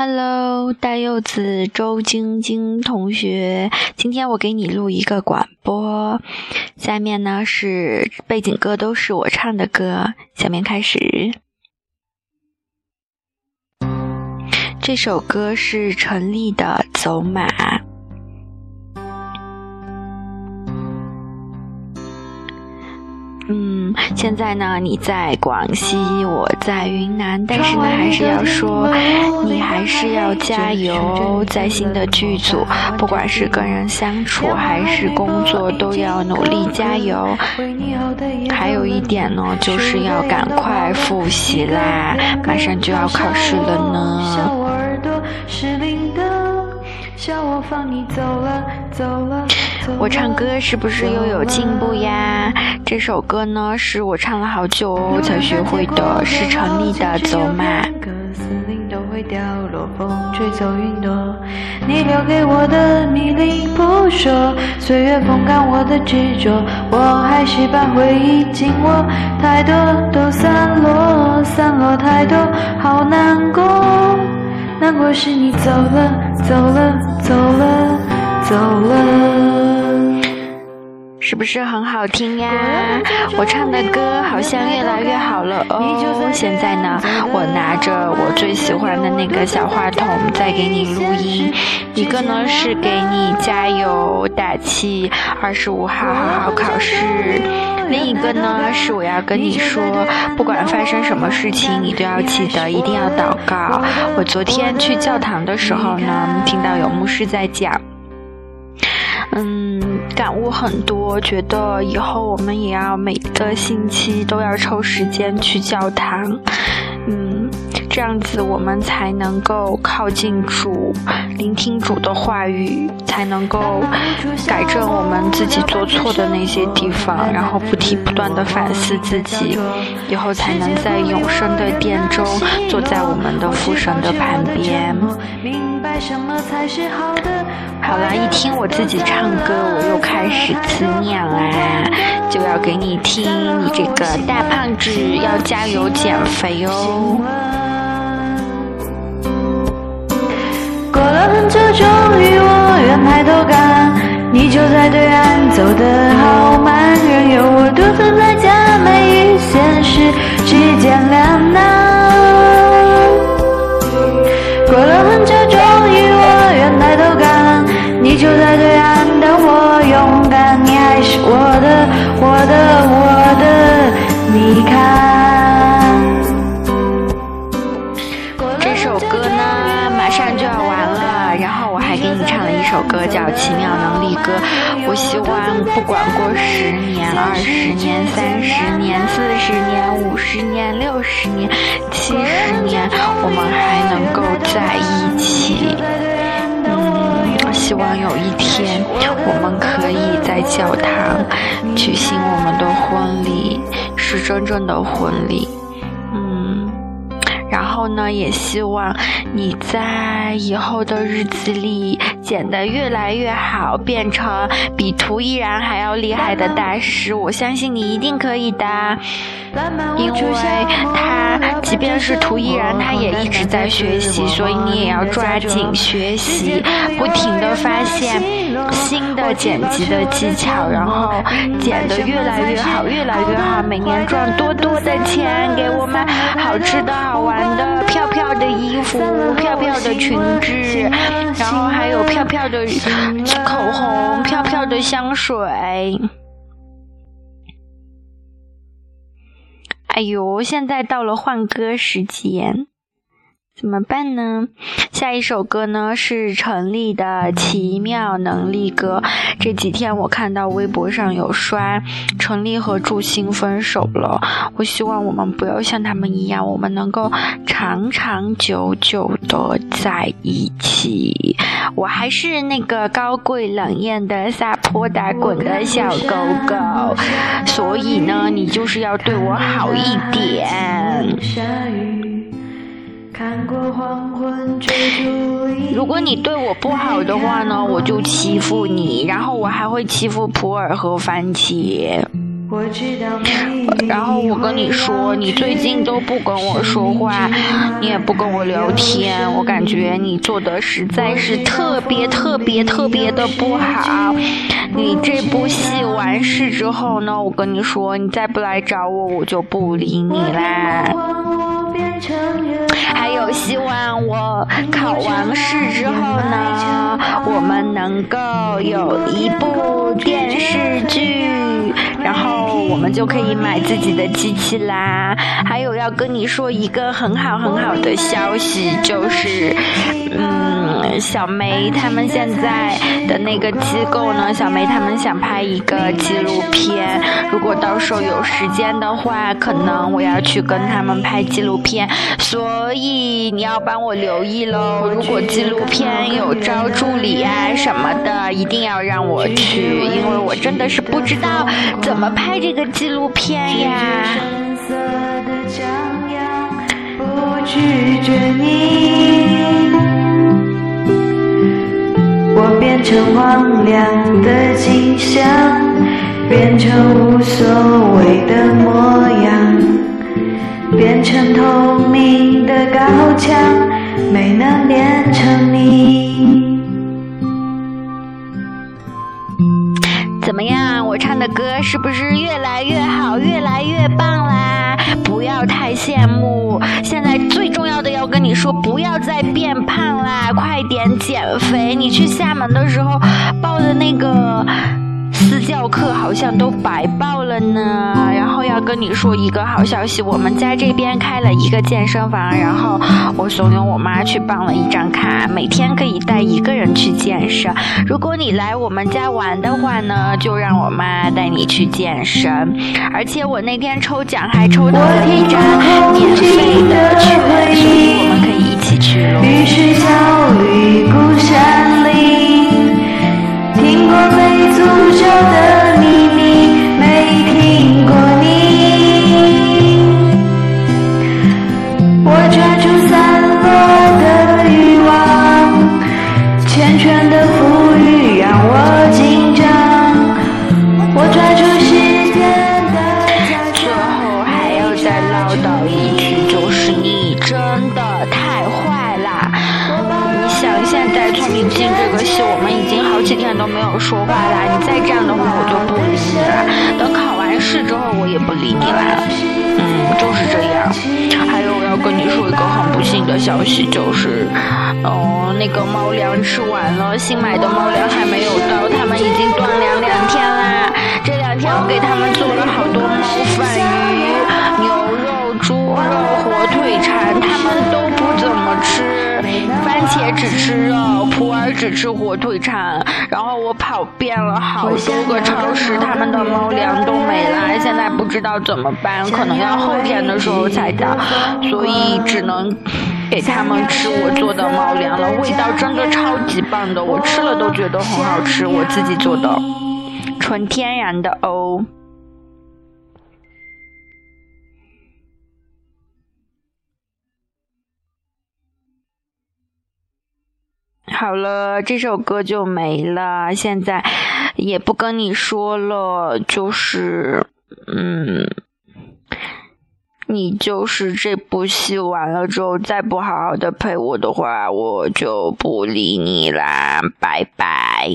Hello，大柚子周晶晶同学，今天我给你录一个广播。下面呢是背景歌，都是我唱的歌。下面开始。这首歌是陈粒的《走马》。现在呢，你在广西，我在云南，但是呢，还是要说，你还是要加油，在新的剧组，不管是跟人相处还是工作，都要努力加油。还有一点呢，就是要赶快复习啦，马上就要考试了呢。我唱歌是不是又有进步呀？这首歌呢，是我唱了好久哦才学会的，是陈粒的《走马》。你留给我的迷离不说，岁月风干我的执着，我还是把回忆紧握，太多都散落，散落太多，好难过，难过是你走了，走了，走了，走了。是不是很好听呀？我唱的歌好像越来越好了哦。现在呢，我拿着我最喜欢的那个小话筒在给你录音，一个呢是给你加油打气，二十五号好好考试；另一个呢是我要跟你说，不管发生什么事情，你都要记得一定要祷告。我昨天去教堂的时候呢，听到有牧师在讲。嗯，感悟很多，觉得以后我们也要每个星期都要抽时间去教堂。嗯，这样子我们才能够靠近主，聆听主的话语，才能够改正我们自己做错的那些地方，然后不停不断的反思自己，以后才能在永生的殿中坐在我们的父神的旁边。好了，一听我自己唱歌，我又开始思念啦，就要给你听，你这个大胖子要加油减肥哦。愿抬头看，你就在对岸，走得好慢，任由我独自在假寐与现实之间两难。过了很久，终于我愿抬头看，你就在对岸等我勇敢，你还是我的，我的，我的，你看。首歌，叫《奇妙能力歌》。我希望不管过十年、二十年、三十年、四十年、五十年、六十年、七十年，我们还能够在一起。嗯，希望有一天我们可以在教堂举行我们的婚礼，是真正的婚礼。嗯，然后呢，也希望你在以后的日子里剪得越来越好，变成比涂依然还要厉害的大师。我相信你一定可以的，因为他即便是涂依然，他也一直在学习，所以你也要抓紧学习，不停的发现新的剪辑的技巧，然后剪得越来越好，越来越好，每年赚多多的钱，给我们好吃的好玩的、漂漂的衣服、漂漂的裙子，然后还有漂飘飘的口红、飘飘的香水。哎呦，现在到了换歌时间，怎么办呢？下一首歌呢是陈粒的《奇妙能力歌》。这几天我看到微博上有刷陈粒和祝星分手了，我希望我们不要像他们一样，我们能够长长久久的在一起。我还是那个高贵冷艳的撒泼打滚的小狗狗，所以呢，你就是要对我好一点。如果你对我不好的话呢，我就欺负你，然后我还会欺负普洱和番茄。然后我跟你说，你最近都不跟我说话，你也不跟我聊天，我感觉你做的实在是特别特别特别的不好。你这部戏完事之后呢，我跟你说，你再不来找我，我就不理你啦。还有希望我考完试之后呢，我们能够有一部电视剧，然后我们就可以买自己的机器啦。还有要跟你说一个很好很好的消息，就是，嗯，小梅他们现在的那个机构呢，小梅他们想拍一个纪录片，如果到时候有时间的话，可能我要去跟他们拍纪录片，所以你要帮我留意喽。如果纪录片有招助理啊什么的，一定要让我去，因为我真的是不知道怎么拍这个纪录片呀。拒绝你我变成荒凉的景象，变成无我唱的歌是不是越来越好，越来越棒啦？不要太羡慕。现在最重要的要跟你说，不要再变胖啦，快点减肥。你去厦门的时候报的那个。私教课好像都白报了呢，然后要跟你说一个好消息，我们家这边开了一个健身房，然后我怂恿我妈去办了一张卡，每天可以带一个人去健身。如果你来我们家玩的话呢，就让我妈带你去健身。而且我那天抽奖还抽到了一张免费的券，所以我们可以一起去喽。the 在《聪明镜》这个戏，我们已经好。几天都没有说话啦！你再这样的话，我就不理你了。等考完试之后，我也不理你了。嗯，就是这样。还有，我要跟你说一个很不幸的消息，就是，哦，那个猫粮吃完了，新买的猫粮还没有到，他们已经断粮两天啦。这两天我给他们做了好多猫饭、鱼、牛肉、猪肉、火腿肠，他们都吃。番茄只吃肉，普洱只吃火腿肠。然后我跑遍了好多个超市，他们的猫粮都没了，现在不知道怎么办，可能要后天的时候才到，所以只能给他们吃我做的猫粮了。味道真的超级棒的，我吃了都觉得很好吃，我自己做的，纯天然的哦。好了，这首歌就没了。现在也不跟你说了，就是，嗯，你就是这部戏完了之后，再不好好的陪我的话，我就不理你啦，拜拜。